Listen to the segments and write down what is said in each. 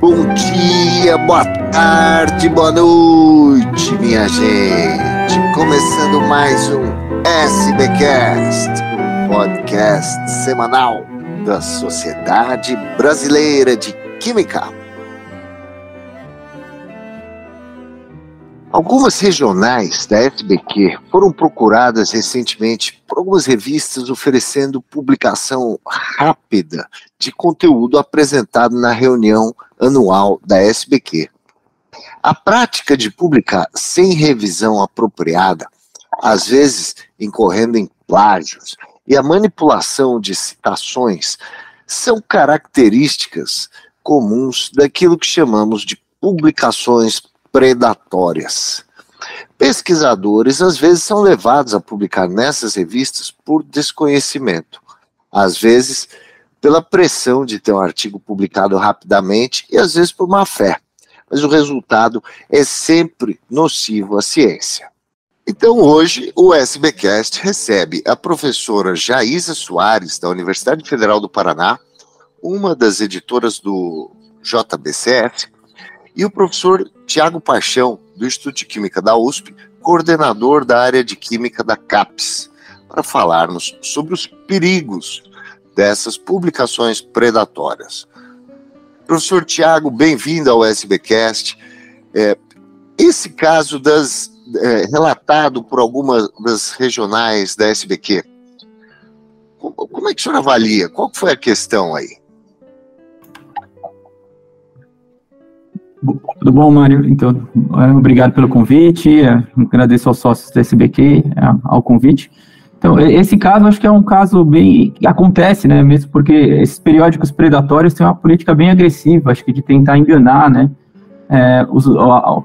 Bom dia, boa tarde, boa noite, minha gente. Começando mais um SBcast, um podcast semanal da Sociedade Brasileira de Química. Algumas regionais da SBQ foram procuradas recentemente por algumas revistas oferecendo publicação rápida de conteúdo apresentado na reunião anual da SBQ. A prática de publicar sem revisão apropriada, às vezes incorrendo em plágios, e a manipulação de citações são características comuns daquilo que chamamos de publicações predatórias. Pesquisadores às vezes são levados a publicar nessas revistas por desconhecimento, às vezes pela pressão de ter um artigo publicado rapidamente e às vezes por má fé. Mas o resultado é sempre nocivo à ciência. Então hoje o SBcast recebe a professora Jaísa Soares, da Universidade Federal do Paraná, uma das editoras do JBCF, e o professor Tiago Paixão, do Instituto de Química da USP, coordenador da área de Química da CAPES, para falarmos sobre os perigos dessas publicações predatórias. Professor Tiago, bem-vindo ao SBcast. É, esse caso das, é, relatado por algumas das regionais da SBQ, como, é que o senhor avalia? Qual foi a questão aí? Tudo bom, Mário? Então, é, obrigado pelo convite, é, agradeço aos sócios da SBQ ao convite. Então, esse caso acho que é um caso bem. acontece, né? Mesmo porque esses periódicos predatórios têm uma política bem agressiva, acho que de tentar enganar, né? É, os,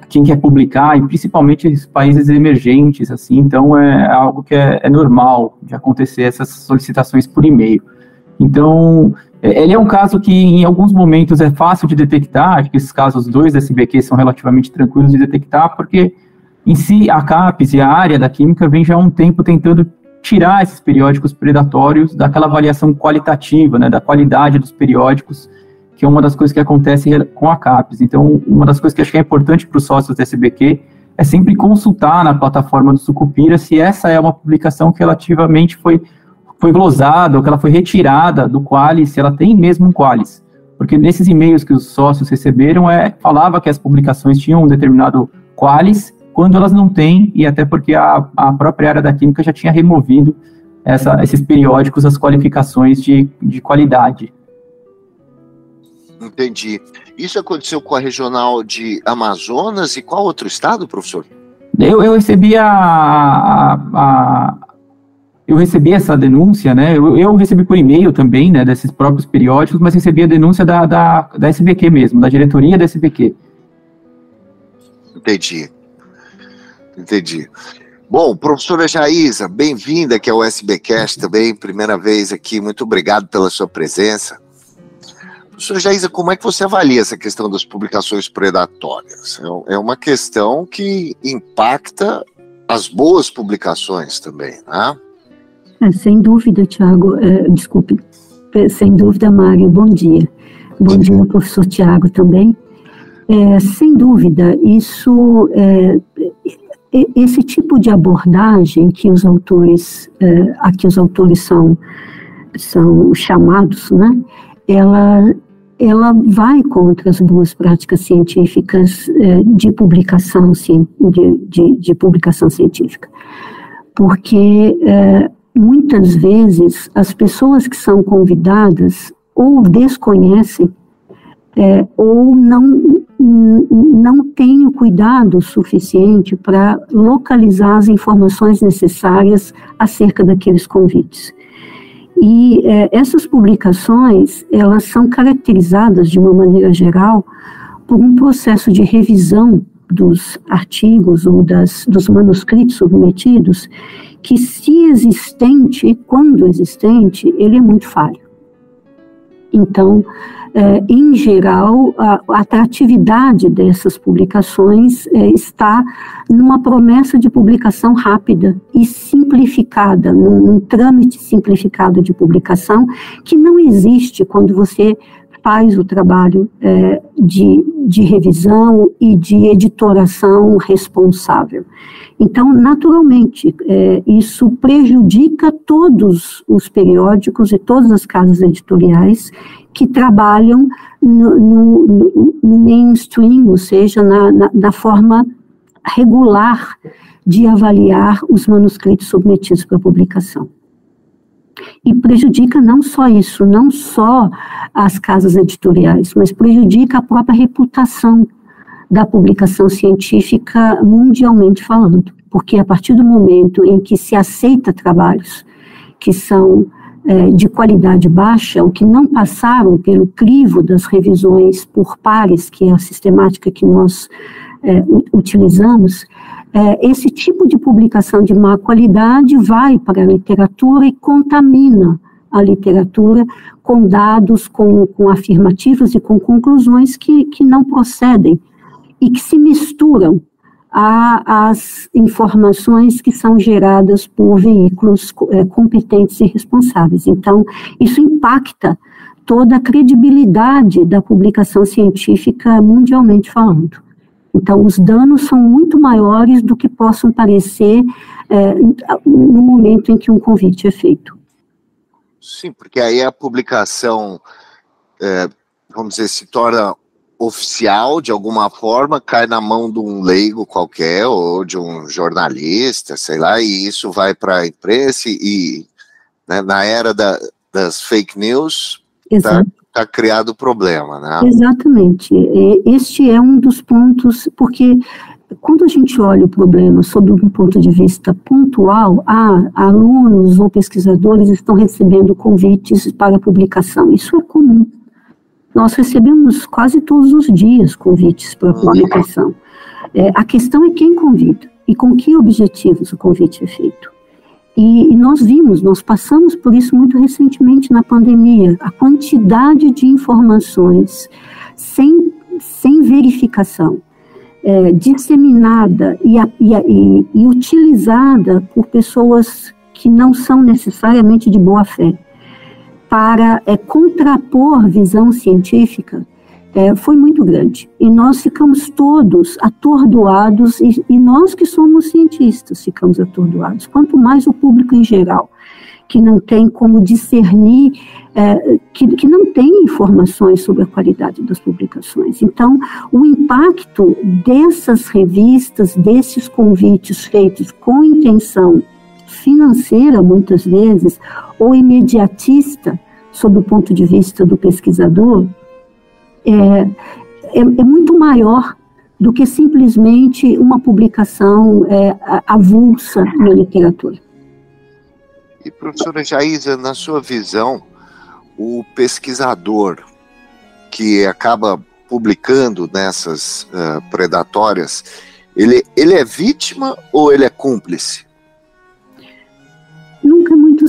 quem quer publicar, e principalmente os países emergentes, assim, então é algo que é, é normal de acontecer essas solicitações por e-mail. Então, é, ele é um caso que em alguns momentos é fácil de detectar, acho que esses casos dois da SBQ são relativamente tranquilos de detectar, porque em si a CAPES e a área da química vem já há um tempo tentando tirar esses periódicos predatórios daquela avaliação qualitativa, né, da qualidade dos periódicos, que é uma das coisas que acontece com a CAPES. Então, uma das coisas que acho que é importante para os sócios da SBQ é sempre consultar na plataforma do Sucupira se essa é uma publicação que relativamente foi foi glosada ou que ela foi retirada do Qualis, se ela tem mesmo um Qualis. Porque nesses e-mails que os sócios receberam, é, falava que as publicações tinham um determinado Qualis, quando elas não têm, e até porque a, a própria área da química já tinha removido essa, esses periódicos, as qualificações de, de qualidade. Entendi. Isso aconteceu com a regional de Amazonas e qual outro estado, professor? Eu, eu recebi a, a, a, eu recebi essa denúncia, né? Eu, eu recebi por e-mail também, né, desses próprios periódicos, mas recebi a denúncia da, da, da SBQ mesmo, da diretoria da SBQ. Entendi. Entendi. Bom, professora Jaísa, bem-vinda aqui ao SBcast também, primeira vez aqui, muito obrigado pela sua presença. Professora Jaísa, como é que você avalia essa questão das publicações predatórias? É, é uma questão que impacta as boas publicações também, né? É, sem dúvida, Tiago, é, desculpe, sem dúvida, Mário, bom dia. Bom, dia, professor Tiago também. É, sem dúvida, isso, é, esse tipo de abordagem que os autores, é, a que os autores são, são chamados, né, ela, ela vai contra as boas práticas científicas é, de publicação, de, de, de, publicação científica, porque é, muitas vezes as pessoas que são convidadas ou desconhecem é, ou não, não têm o cuidado suficiente para localizar as informações necessárias acerca daqueles convites. E é, essas publicações, elas são caracterizadas de uma maneira geral por um processo de revisão dos artigos ou das, dos manuscritos submetidos que, se existente, quando existente, ele é muito falho. Então, é, em geral, a, a, atratividade dessas publicações é, está numa promessa de publicação rápida e simplificada, num, num, trâmite simplificado de publicação que não existe quando você faz o trabalho é, de, de revisão e de editoração responsável. Então, naturalmente, é, isso prejudica todos os periódicos e todas as casas editoriais que trabalham no, no, no mainstream, ou seja, na, na, na forma regular de avaliar os manuscritos submetidos para publicação. E prejudica não só isso, não só as casas editoriais, mas prejudica a própria reputação da publicação científica mundialmente falando. Porque a partir do momento em que se aceita trabalhos que são é, de qualidade baixa, ou que não passaram pelo crivo das revisões por pares, que é a sistemática que nós é, utilizamos, é, esse tipo de publicação de má qualidade vai para a literatura e contamina a literatura com dados, com, com afirmativos e com conclusões que, que não procedem e que se misturam às informações que são geradas por veículos é, competentes e responsáveis. Então, isso impacta toda a credibilidade da publicação científica mundialmente falando. Então, os danos são muito maiores do que possam parecer é, no momento em que um convite é feito. Sim, porque aí a publicação, é, vamos dizer, se torna oficial de alguma forma, cai na mão de um leigo qualquer ou de um jornalista, sei lá, e isso vai para a imprensa e né, na era da, das fake news, Exato. Tá, está criado o problema, né? Exatamente. Este é um dos pontos, porque quando a gente olha o problema sob um ponto de vista pontual, ah, alunos ou pesquisadores estão recebendo convites para publicação. Isso é comum. Nós recebemos quase todos os dias convites para publicação. É, a questão é quem convida e com que objetivos o convite é feito. E, nós vimos, nós passamos por isso muito recentemente na pandemia, a quantidade de informações sem, sem verificação, é, disseminada e, e, e utilizada por pessoas que não são necessariamente de boa fé, para é, contrapor visão científica é, foi muito grande. E nós ficamos todos atordoados, e, e, nós que somos cientistas ficamos atordoados, quanto mais o público em geral, que não tem como discernir, é, que, que não tem informações sobre a qualidade das publicações. Então, o impacto dessas revistas, desses convites feitos com intenção financeira, muitas vezes, ou imediatista, sob o ponto de vista do pesquisador, é, é, é muito maior do que simplesmente uma publicação é, avulsa na literatura. E, professora Jaísa, na sua visão, o pesquisador que acaba publicando nessas uh, predatórias, ele, ele é vítima ou ele é cúmplice?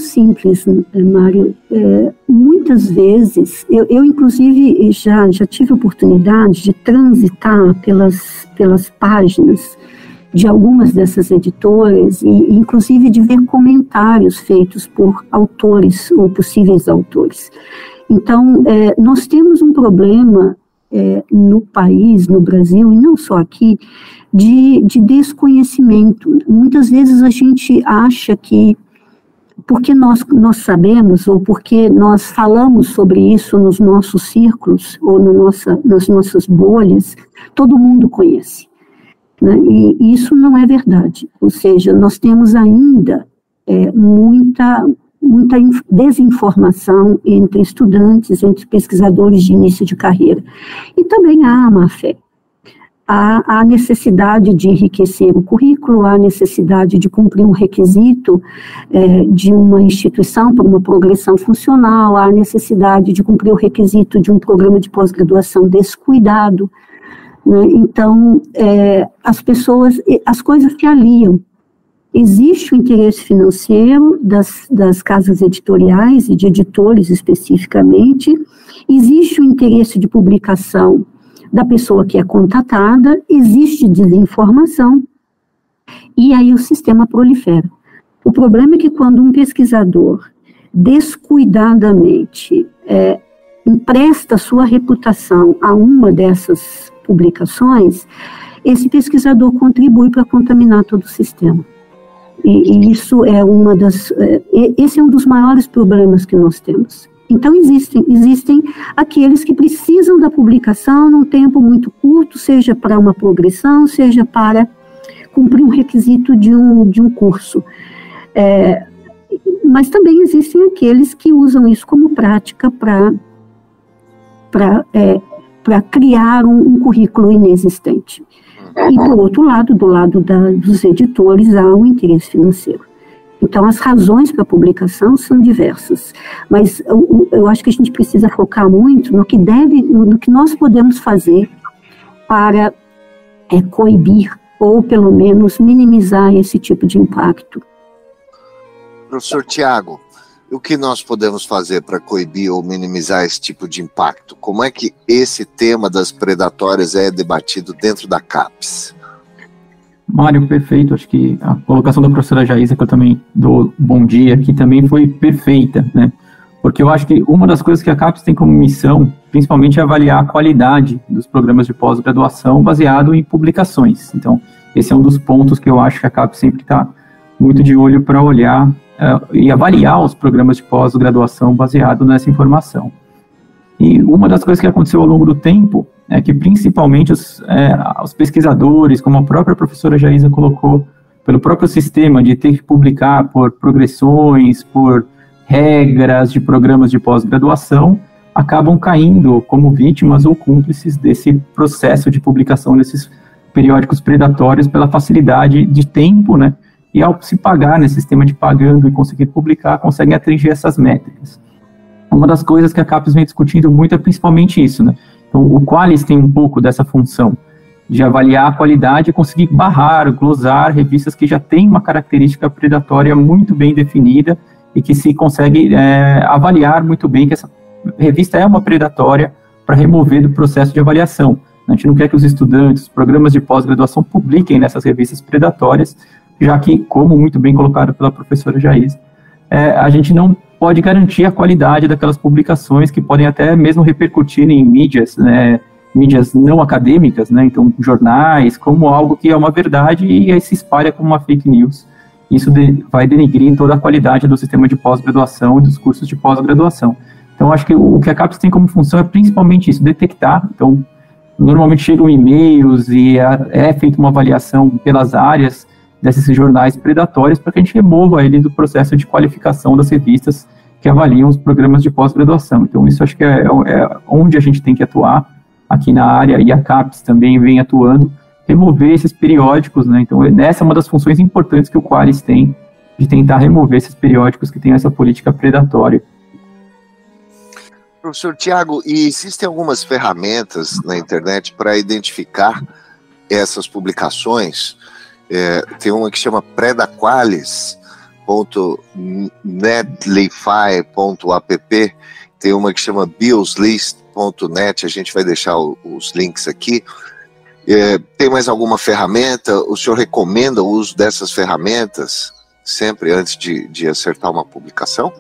Simples, eh, Mário. É, muitas vezes, eu, eu, inclusive já, já tive oportunidade de transitar pelas, pelas páginas de algumas dessas editoras e inclusive de ver comentários feitos por autores ou possíveis autores. Então, é, nós temos um problema é, no país, no Brasil, e não só aqui, de, de desconhecimento. Muitas vezes a gente acha que porque nós, nós sabemos, ou porque nós falamos sobre isso nos nossos círculos, ou no nossa, nas nossas bolhas, todo mundo conhece. Né? E isso não é verdade. Ou seja, nós temos ainda é, muita, muita desinformação entre estudantes, entre pesquisadores de início de carreira. E também há a má fé há a necessidade de enriquecer o currículo, há a necessidade de cumprir um requisito é, de uma instituição para uma progressão funcional, há a necessidade de cumprir o requisito de um programa de pós-graduação descuidado. Né? Então, é, as pessoas, as coisas se aliam. Existe o interesse financeiro das, das casas editoriais e de editores especificamente, existe o interesse de publicação da pessoa que é contatada, existe desinformação e aí o sistema prolifera. O problema é que quando um pesquisador descuidadamente é, empresta sua reputação a uma dessas publicações, esse pesquisador contribui para contaminar todo o sistema. E, e isso é uma das, é, esse é um dos maiores problemas que nós temos. Então existem, existem aqueles que precisam da publicação num tempo muito curto, seja para uma progressão, seja para cumprir um requisito de um, de um curso. É, mas também existem aqueles que usam isso como prática para é, criar um, um currículo inexistente. E, por outro lado, do lado da, dos editores, há um interesse financeiro. Então, as razões para a publicação são diversas, mas eu, eu, acho que a gente precisa focar muito no que deve, no que nós podemos fazer para é, coibir ou, pelo menos, minimizar esse tipo de impacto. Professor Tiago, o que nós podemos fazer para coibir ou minimizar esse tipo de impacto? Como é que esse tema das predatórias é debatido dentro da CAPES? Mário, perfeito. Acho que a colocação da professora Jaísa, que eu também dou bom dia aqui, também foi perfeita, né? Porque eu acho que uma das coisas que a CAPES tem como missão, principalmente, é avaliar a qualidade dos programas de pós-graduação baseado em publicações. Então, esse é um dos pontos que eu acho que a CAPES sempre está muito de olho para olhar uh, e avaliar os programas de pós-graduação baseado nessa informação. E uma das coisas que aconteceu ao longo do tempo é que, principalmente, os, é, os pesquisadores, como a própria professora Jaísa colocou, pelo próprio sistema de ter que publicar por progressões, por regras de programas de pós-graduação, acabam caindo como vítimas ou cúmplices desse processo de publicação desses periódicos predatórios pela facilidade de tempo, né, e ao se pagar nesse sistema de pagando e conseguir publicar, conseguem atingir essas métricas. Uma das coisas que a CAPES vem discutindo muito é principalmente isso, né? Então, o Qualis tem um pouco dessa função de avaliar a qualidade e conseguir barrar, glosar revistas que já têm uma característica predatória muito bem definida e que se consegue é, avaliar muito bem que essa revista é uma predatória para remover do processo de avaliação. A gente não quer que os estudantes, programas de pós-graduação publiquem nessas revistas predatórias, já que, como muito bem colocado pela professora Jaís, é, a gente não pode garantir a qualidade daquelas publicações que podem até mesmo repercutir em mídias, né, mídias não acadêmicas, né, então jornais, como algo que é uma verdade e aí se espalha como uma fake news. Isso de, vai denegrir toda a qualidade do sistema de pós-graduação e dos cursos de pós-graduação. Então, acho que o, o que a CAPES tem como função é principalmente isso, detectar. Então, normalmente chegam e-mails e é, é feita uma avaliação pelas áreas desses jornais predatórios para que a gente remova ele do processo de qualificação das revistas que avaliam os programas de pós-graduação. Então, isso acho que é, é, onde a gente tem que atuar aqui na área, e a CAPES também vem atuando, remover esses periódicos, né? Então, essa é uma das funções importantes que o Qualis tem, de tentar remover esses periódicos que têm essa política predatória. Professor Tiago, e existem algumas ferramentas na internet para identificar essas publicações é, tem uma que chama predaqualis.netlify.app, tem uma que chama bioslist.net, a gente vai deixar o, os links aqui. É, tem mais alguma ferramenta? O senhor recomenda o uso dessas ferramentas sempre antes de, de acertar uma publicação?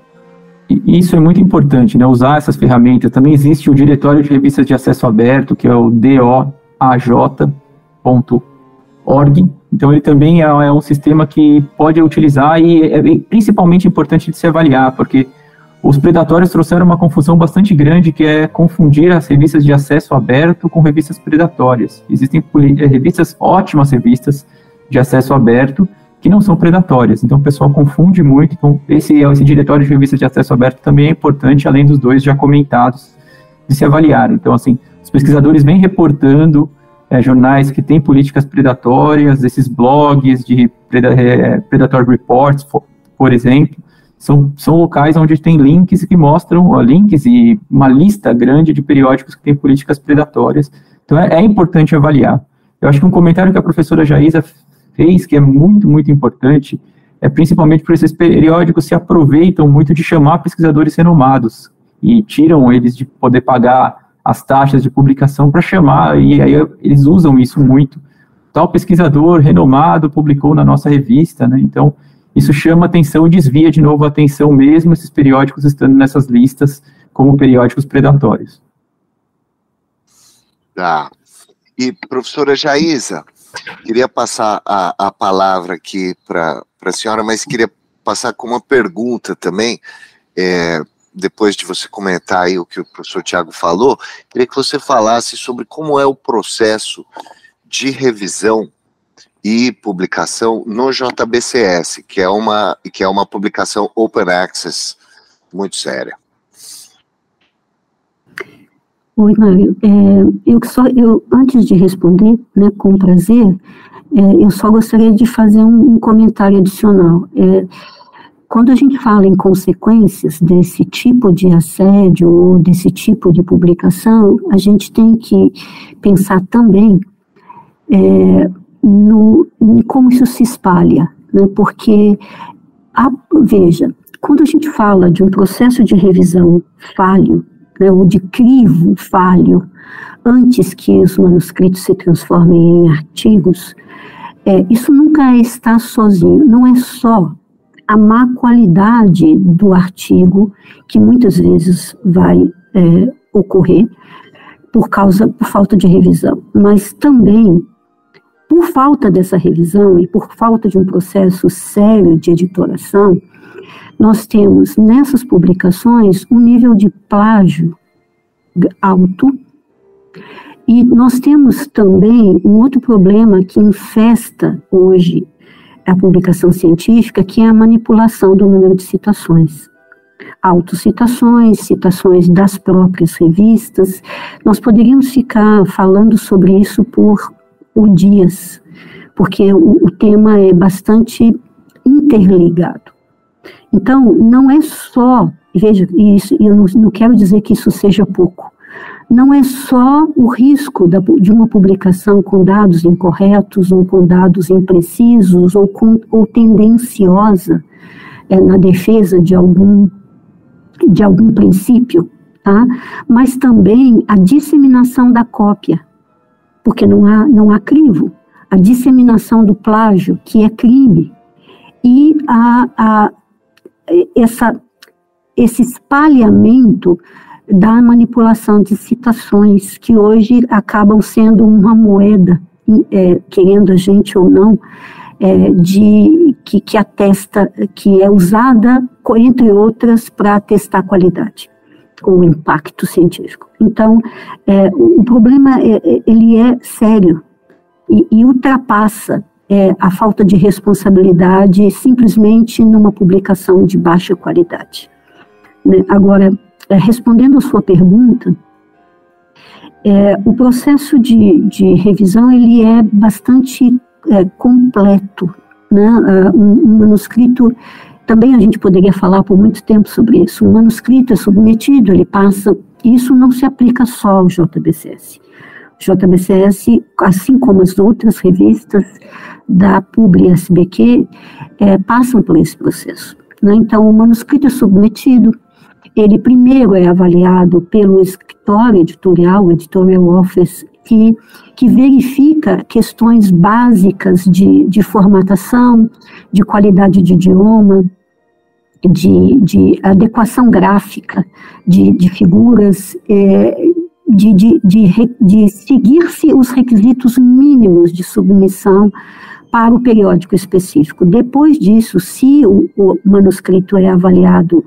Isso é muito importante, né? Usar essas ferramentas. Também existe o Diretório de Revistas de Acesso Aberto, que é o doaj.org, então, ele também é, é, um sistema que pode utilizar e é principalmente importante de se avaliar, porque os predatórios trouxeram uma confusão bastante grande, que é confundir as revistas de acesso aberto com revistas predatórias. Existem eh, revistas, ótimas revistas de acesso aberto, que não são predatórias. Então, o pessoal confunde muito. Então, esse, esse diretório de revistas de acesso aberto também é importante, além dos dois já comentados, de se avaliar. Então, assim, os pesquisadores vêm reportando é, jornais que têm políticas predatórias, esses blogs de é, Predator Reports, por, por, exemplo, são, são locais onde tem links que mostram, ó, links e uma lista grande de periódicos que têm políticas predatórias. Então é, é importante avaliar. Eu acho que um comentário que a professora Jaísa fez, que é muito, muito importante, é principalmente por esses periódicos se aproveitam muito de chamar pesquisadores renomados e tiram eles de poder pagar as taxas de publicação para chamar, e aí eles usam isso muito. Tal pesquisador renomado publicou na nossa revista, né? Então, isso chama atenção e desvia de novo a atenção, mesmo esses periódicos estando nessas listas como periódicos predatórios. Tá. E, professora Jaísa, queria passar a, a palavra aqui para a senhora, mas queria passar com uma pergunta também. É, depois de você comentar aí o que o professor Tiago falou, queria que você falasse sobre como é o processo de revisão e publicação no JBCS, que é uma, que é uma publicação open access muito séria. Oi, Mário. É, eu só, eu, antes de responder, né, com prazer, é, eu só gostaria de fazer um, um comentário adicional. É, quando a gente fala em consequências desse tipo de assédio ou desse tipo de publicação, a gente tem que pensar também é, no, em como isso se espalha, né? porque, a, veja, quando a gente fala de um processo de revisão falho, né, ou de crivo falho, antes que os manuscritos se transformem em artigos, é, isso nunca está sozinho, não é só a má qualidade do artigo, que muitas vezes vai é, ocorrer por causa, por falta de revisão, mas também por falta dessa revisão e por falta de um processo sério de editoração, nós temos nessas publicações um nível de plágio alto. E nós temos também um outro problema que infesta hoje a publicação científica, que é a manipulação do número de citações. Autocitações, citações das próprias revistas. Nós poderíamos ficar falando sobre isso por, por dias, porque o, o tema é bastante interligado. Então, não é só, veja, isso, eu não, não quero dizer que isso seja pouco, não é só o risco da, de uma publicação com dados incorretos ou com dados imprecisos ou, com, ou tendenciosa é, na defesa de algum, de algum princípio, tá? mas também a disseminação da cópia, porque não há, não há crivo, a disseminação do plágio, que é crime, e a, a, essa, esse espalhamento da manipulação de citações, que hoje acabam sendo uma moeda, é, querendo a gente ou não, é, de, que, que atesta, que é usada, entre outras, para atestar qualidade ou impacto científico. Então, é, o problema é, é, ele é sério e, e ultrapassa é, a falta de responsabilidade simplesmente numa publicação de baixa qualidade. Né? Agora, respondendo a sua pergunta, é, o processo de, de, revisão ele é bastante é, completo. Né? Uh, um, um, manuscrito, também a gente poderia falar por muito tempo sobre isso. Um manuscrito é submetido, ele passa. Isso não se aplica só ao JBCS. O JBCS, assim como as outras revistas da Publi SBQ, é, passam por esse processo. Né? Então, o manuscrito é submetido, ele primeiro é avaliado pelo escritório editorial, o editorial office, que, que verifica questões básicas de, de formatação, de qualidade de idioma, de, de adequação gráfica de, de figuras, é, de, de, de, de seguir-se os requisitos mínimos de submissão para o periódico específico. Depois disso, se o, o manuscrito é avaliado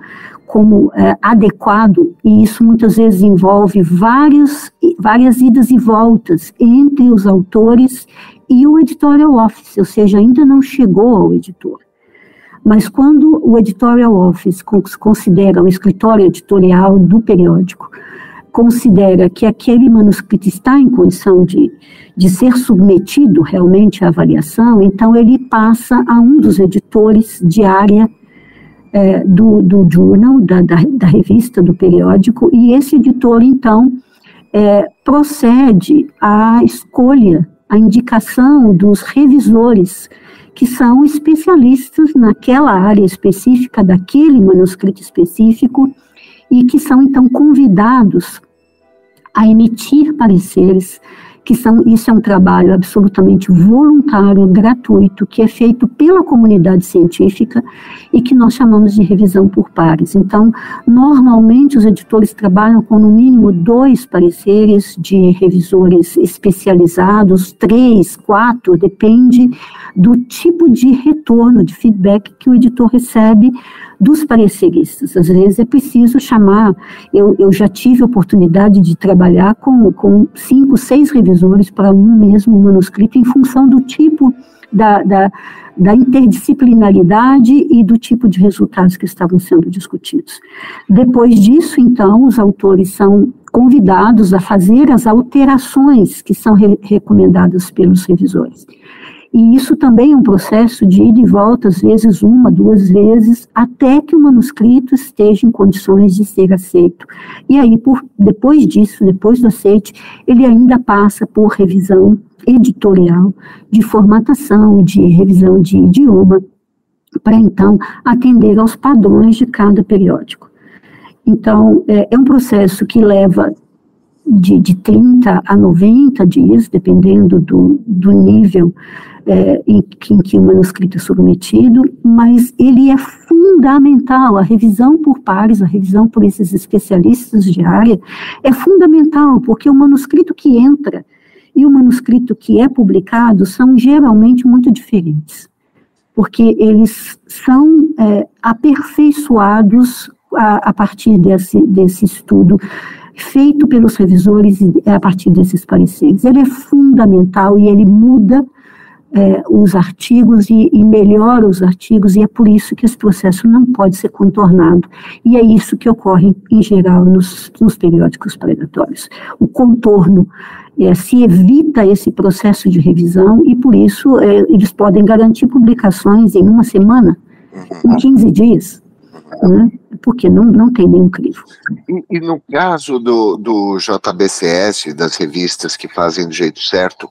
como é, adequado, e isso muitas vezes envolve vários, várias idas e voltas entre os autores e o editorial office, ou seja, ainda não chegou ao editor. Mas quando o editorial office considera o escritório editorial do periódico, considera que aquele manuscrito está em condição de, de ser submetido realmente à avaliação, então ele passa a um dos editores de área é, do, do journal, da, da, da, revista, do periódico, e esse editor, então, é, procede à escolha, à indicação dos revisores, que são especialistas naquela área específica, daquele manuscrito específico, e que são, então, convidados a emitir pareceres que são, isso é um trabalho absolutamente voluntário, gratuito, que é feito pela comunidade científica e que nós chamamos de revisão por pares. Então, normalmente os editores trabalham com no mínimo dois pareceres de revisores especializados, três, quatro, depende do tipo de retorno, de feedback que o editor recebe dos pareceristas. Às vezes é preciso chamar, eu, eu já tive oportunidade de trabalhar com, com cinco, seis revisores para um mesmo manuscrito em função do tipo da, da, da, interdisciplinaridade e do tipo de resultados que estavam sendo discutidos. Depois disso, então, os autores são convidados a fazer as alterações que são re recomendadas pelos revisores. E isso também é um processo de ida e volta, às vezes uma, duas vezes, até que o manuscrito esteja em condições de ser aceito. E aí, por, depois disso, depois do aceite, ele ainda passa por revisão editorial, de formatação, de revisão de idioma, para então atender aos padrões de cada periódico. Então, é, é um processo que leva de, de 30 a 90 dias, dependendo do, do nível é, em, em, que o manuscrito é submetido, mas ele é fundamental, a revisão por pares, a revisão por esses especialistas de área, é fundamental, porque o manuscrito que entra e o manuscrito que é publicado são geralmente muito diferentes, porque eles são é, aperfeiçoados a, a partir desse, desse estudo feito pelos revisores a partir desses pareceres. Ele é fundamental e ele muda é, os artigos e, e, melhora os artigos, e é por isso que esse processo não pode ser contornado. E é isso que ocorre, em geral, nos, nos periódicos predatórios. O contorno é, se evita esse processo de revisão, e por isso é, eles podem garantir publicações em uma semana, em 15 dias né? Porque não, não tem nenhum crivo. E, e, no caso do, do JBCS, das revistas que fazem do jeito certo,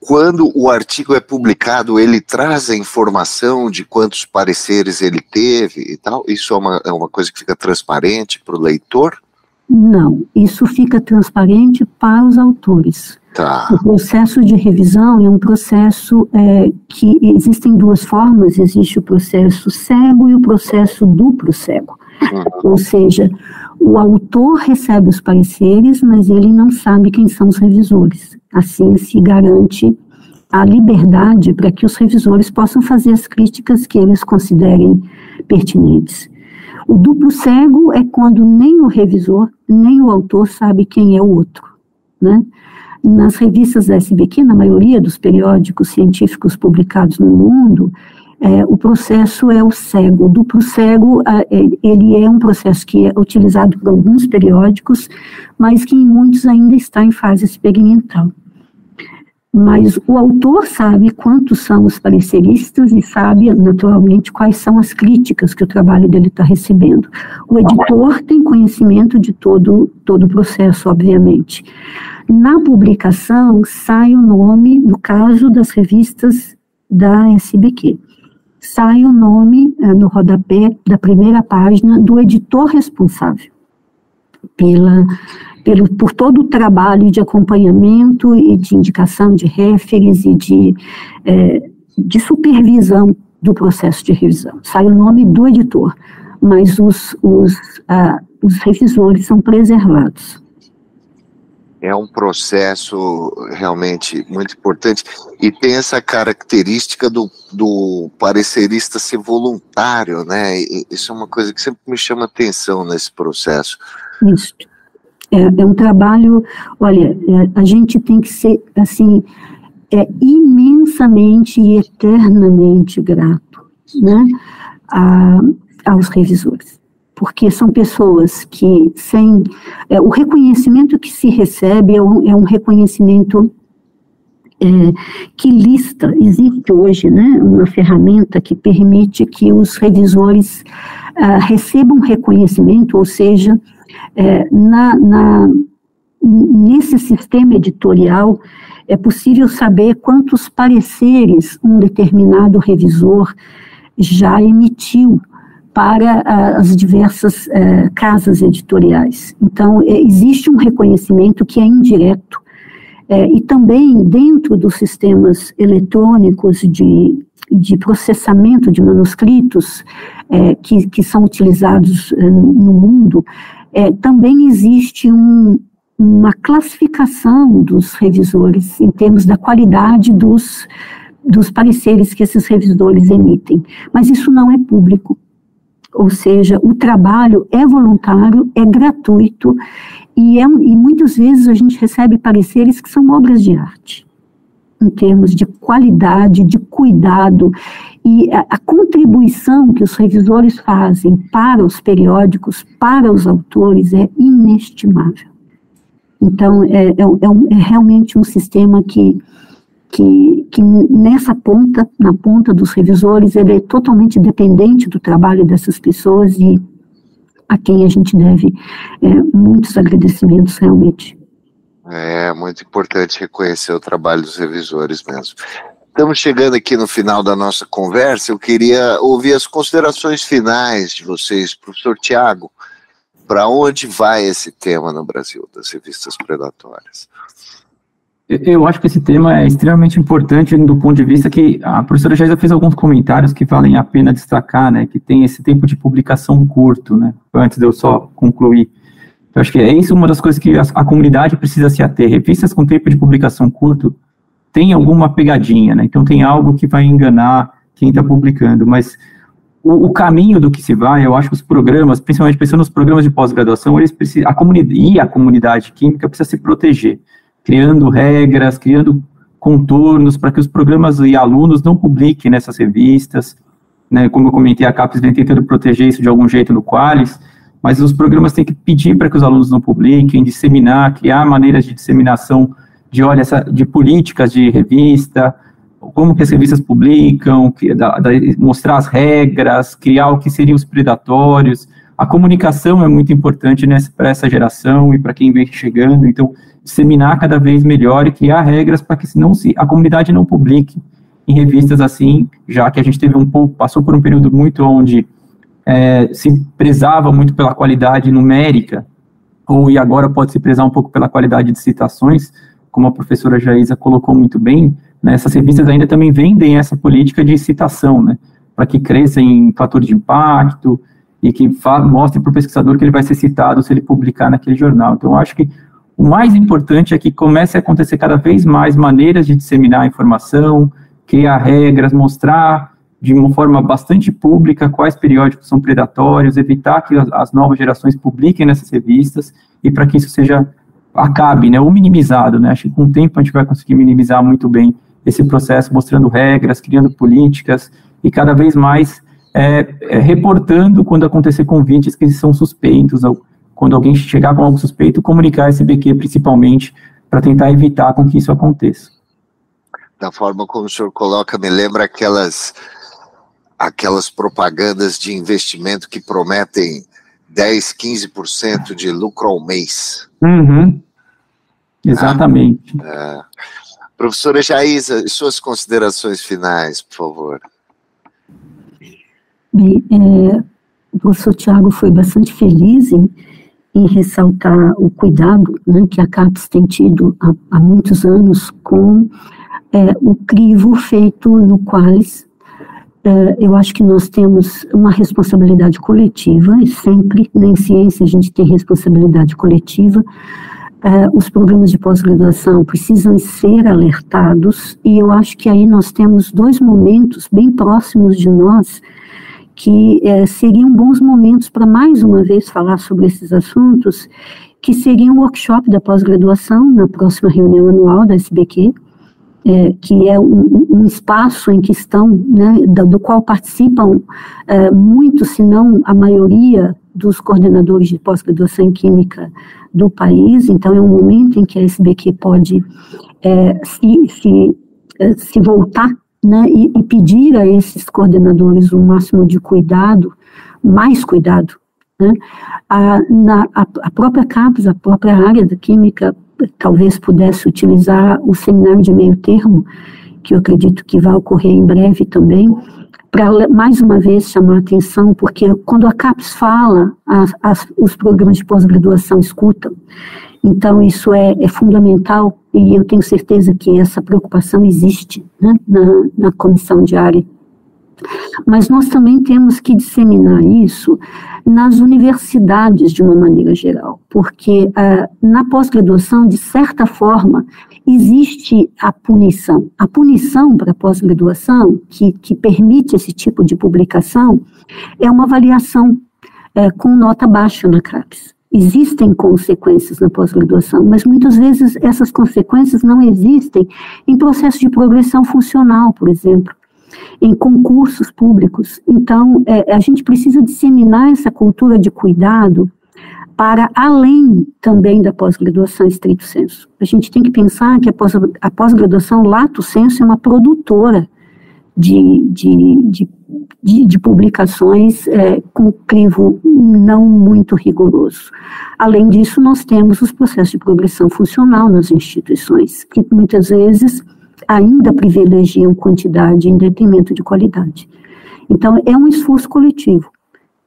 quando o artigo é publicado, ele traz a informação de quantos pareceres ele teve e tal? Isso é uma, é uma coisa que fica transparente para o leitor? Não, isso fica transparente para os autores. Tá. O processo de revisão é um processo é, que existem duas formas: existe o processo cego e o processo duplo cego. Uhum. Ou seja, o autor recebe os pareceres, mas ele não sabe quem são os revisores. Assim se garante a liberdade para que os revisores possam fazer as críticas que eles considerem pertinentes. O duplo cego é quando nem o revisor, nem o autor sabe quem é o outro, né? Nas revistas da SBQ, na maioria dos periódicos científicos publicados no mundo, é, o processo é o cego. O duplo cego, é, ele é um processo que é utilizado por alguns periódicos, mas que em muitos ainda está em fase experimental. Mas o autor sabe quantos são os pareceristas e sabe, naturalmente, quais são as críticas que o trabalho dele está recebendo. O editor tem conhecimento de todo, todo o processo, obviamente. Na publicação, sai o nome, no caso das revistas da SBQ, sai o nome é, no rodapé da primeira página do editor responsável pela, pelo, por todo o trabalho de acompanhamento e de indicação de referes e de, é, de supervisão do processo de revisão. Sai o nome do editor, mas os, os, ah, os revisores são preservados é um processo realmente muito importante e tem essa característica do, do parecerista ser voluntário, né? E isso é uma coisa que sempre me chama atenção nesse processo. Isso. É, é um trabalho, olha, é, a gente tem que ser, assim, é imensamente e eternamente grato, né? A, aos revisores porque são pessoas que, sem. É, o reconhecimento que se recebe é um, é um reconhecimento é, que lista, existe hoje né, uma ferramenta que permite que os revisores ah, recebam reconhecimento, ou seja, é, na, na, nesse sistema editorial é possível saber quantos pareceres um determinado revisor já emitiu para as diversas uh, casas editoriais. Então, é, existe um reconhecimento que é indireto, É, e também dentro dos sistemas eletrônicos de, de processamento de manuscritos é, que, que são utilizados no mundo, é, também existe um, uma classificação dos revisores em termos da qualidade dos, dos pareceres que esses revisores emitem. Mas isso não é público. Ou seja, o trabalho é voluntário, é gratuito e, é, e muitas vezes a gente recebe pareceres que são obras de arte em termos de qualidade, de cuidado e a, a, contribuição que os revisores fazem para os periódicos, para os autores, é inestimável. Então, é, é, é, um, é realmente um sistema que, que, que, nessa ponta, na ponta dos revisores, ele é totalmente dependente do trabalho dessas pessoas e a quem a gente deve é, muitos agradecimentos realmente. É muito importante reconhecer o trabalho dos revisores mesmo. Estamos chegando aqui no final da nossa conversa. Eu queria ouvir as considerações finais de vocês, professor Tiago. Para onde vai esse tema no Brasil das revistas predatórias? Eu acho que esse tema é extremamente importante do ponto de vista que a professora Jaisa fez alguns comentários que valem a pena destacar, né, que tem esse tempo de publicação curto, né, antes de eu só concluir. Eu acho que é isso uma das coisas que a, a comunidade precisa se ater. Revistas com tempo de publicação curto tem alguma pegadinha, né? Então tem algo que vai enganar quem está publicando, mas o, o, caminho do que se vai, eu acho que os programas, principalmente pensando nos programas de pós-graduação, eles precisam, a comunidade e a comunidade química precisa se proteger, criando regras, criando contornos para que os programas e alunos não publiquem nessas revistas, né? Como eu comentei, a CAPES vem tentando proteger isso de algum jeito no Qualis, mas os programas têm que pedir para que os alunos não publiquem, disseminar, criar maneiras de disseminação de, olha, essa, de políticas de revista, como que as revistas publicam, que, da, da, mostrar as regras, criar o que seriam os predatórios. A comunicação é muito importante para essa geração e para quem vem chegando, então disseminar cada vez melhor e criar regras para que não se, a comunidade não publique em revistas assim, já que a gente teve um pouco, passou por um período muito onde é, se prezava muito pela qualidade numérica, ou e agora pode se prezar um pouco pela qualidade de citações, como a professora Jaísa colocou muito bem, né, essas revistas ainda também vendem essa política de citação, né, para que cresça em fator de impacto e que mostre para o pesquisador que ele vai ser citado se ele publicar naquele jornal. Então, eu acho que o mais importante é que comece a acontecer cada vez mais maneiras de disseminar a informação, criar regras, mostrar de uma forma bastante pública quais periódicos são predatórios, evitar que as, as novas gerações publiquem nessas revistas e para que isso seja acabe, né, ou minimizado, né, acho que com o tempo a gente vai conseguir minimizar muito bem esse processo, mostrando regras, criando políticas e cada vez mais é, é, reportando quando acontecer convites que são suspeitos, ou quando alguém chegar com algo suspeito, comunicar esse BQ principalmente para tentar evitar com que isso aconteça. Da forma como o senhor coloca, me lembra aquelas aquelas propagandas de investimento que prometem 10, 15% de lucro ao mês. Uhum. Exatamente. Ah, é. Professora Jaísa, suas considerações finais, por favor. Bem, é, o professor Tiago foi bastante feliz em, em ressaltar o cuidado né, que a CAPES tem tido há, há muitos anos com é, o crivo feito no Qualis eu acho que nós temos uma responsabilidade coletiva, e sempre na né, ciência a gente tem responsabilidade coletiva. É, os programas de pós-graduação precisam ser alertados, e eu acho que aí nós temos dois momentos bem próximos de nós que é, seriam bons momentos para mais uma vez falar sobre esses assuntos, que seria um workshop da pós-graduação na próxima reunião anual da SBQ, é, que é um, um, espaço em que estão, né, do, do qual participam é, se não a maioria, dos coordenadores de pós-graduação em Química do país, então é um momento em que a SBQ pode é, se, se, é, se voltar né, e, e, pedir a esses coordenadores o máximo de cuidado, mais cuidado. Né? A, na, a própria CAPES, a própria área da Química, talvez pudesse utilizar o seminário de meio termo, que eu acredito que vai ocorrer em breve também, para mais uma vez chamar a atenção, porque quando a CAPES fala, as, as, os programas de pós-graduação escutam. Então, isso é, é, fundamental e eu tenho certeza que essa preocupação existe né, na, na comissão diária. Mas nós também temos que disseminar isso nas universidades de uma maneira geral, porque uh, na pós-graduação, de certa forma, existe a punição. A punição para a pós-graduação, que, que permite esse tipo de publicação, é uma avaliação é, com nota baixa na CRAPS. Existem consequências na pós-graduação, mas muitas vezes essas consequências não existem em processo de progressão funcional, por exemplo, em concursos públicos. Então, é, a gente precisa disseminar essa cultura de cuidado para além também da pós-graduação estrito senso. A gente tem que pensar que a pós-graduação lato senso é uma produtora de, de, de, de, publicações é, com crivo não muito rigoroso. Além disso, nós temos os processos de progressão funcional nas instituições, que muitas vezes ainda privilegiam quantidade em detrimento de qualidade. Então, é um esforço coletivo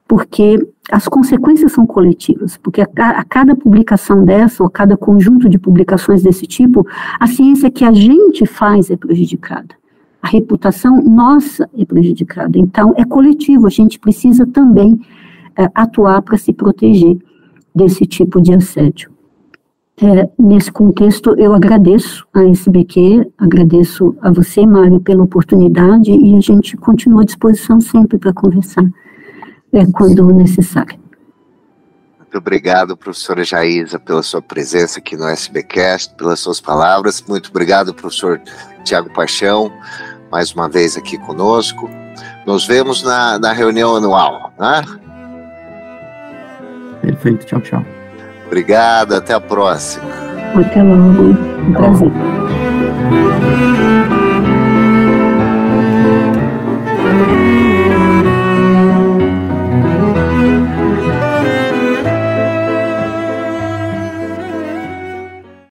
porque as consequências são coletivas, porque a, a, cada publicação dessa, ou cada conjunto de publicações desse tipo, a ciência que a gente faz é prejudicada. A reputação nossa é prejudicada. Então, é coletivo, a gente precisa também é, atuar para se proteger desse tipo de assédio. É, nesse contexto, eu agradeço a SBQ, agradeço a você, Mário, pela oportunidade e a gente continua à disposição sempre para conversar é, quando necessário. Muito obrigado, professora Jaísa, pela sua presença aqui no SBcast, pelas suas palavras. Muito obrigado, professor Tiago Paixão, mais uma vez aqui conosco. Nos vemos na, na reunião anual, né? Perfeito, tchau, tchau. Obrigado, até a próxima. Até logo, um prazer.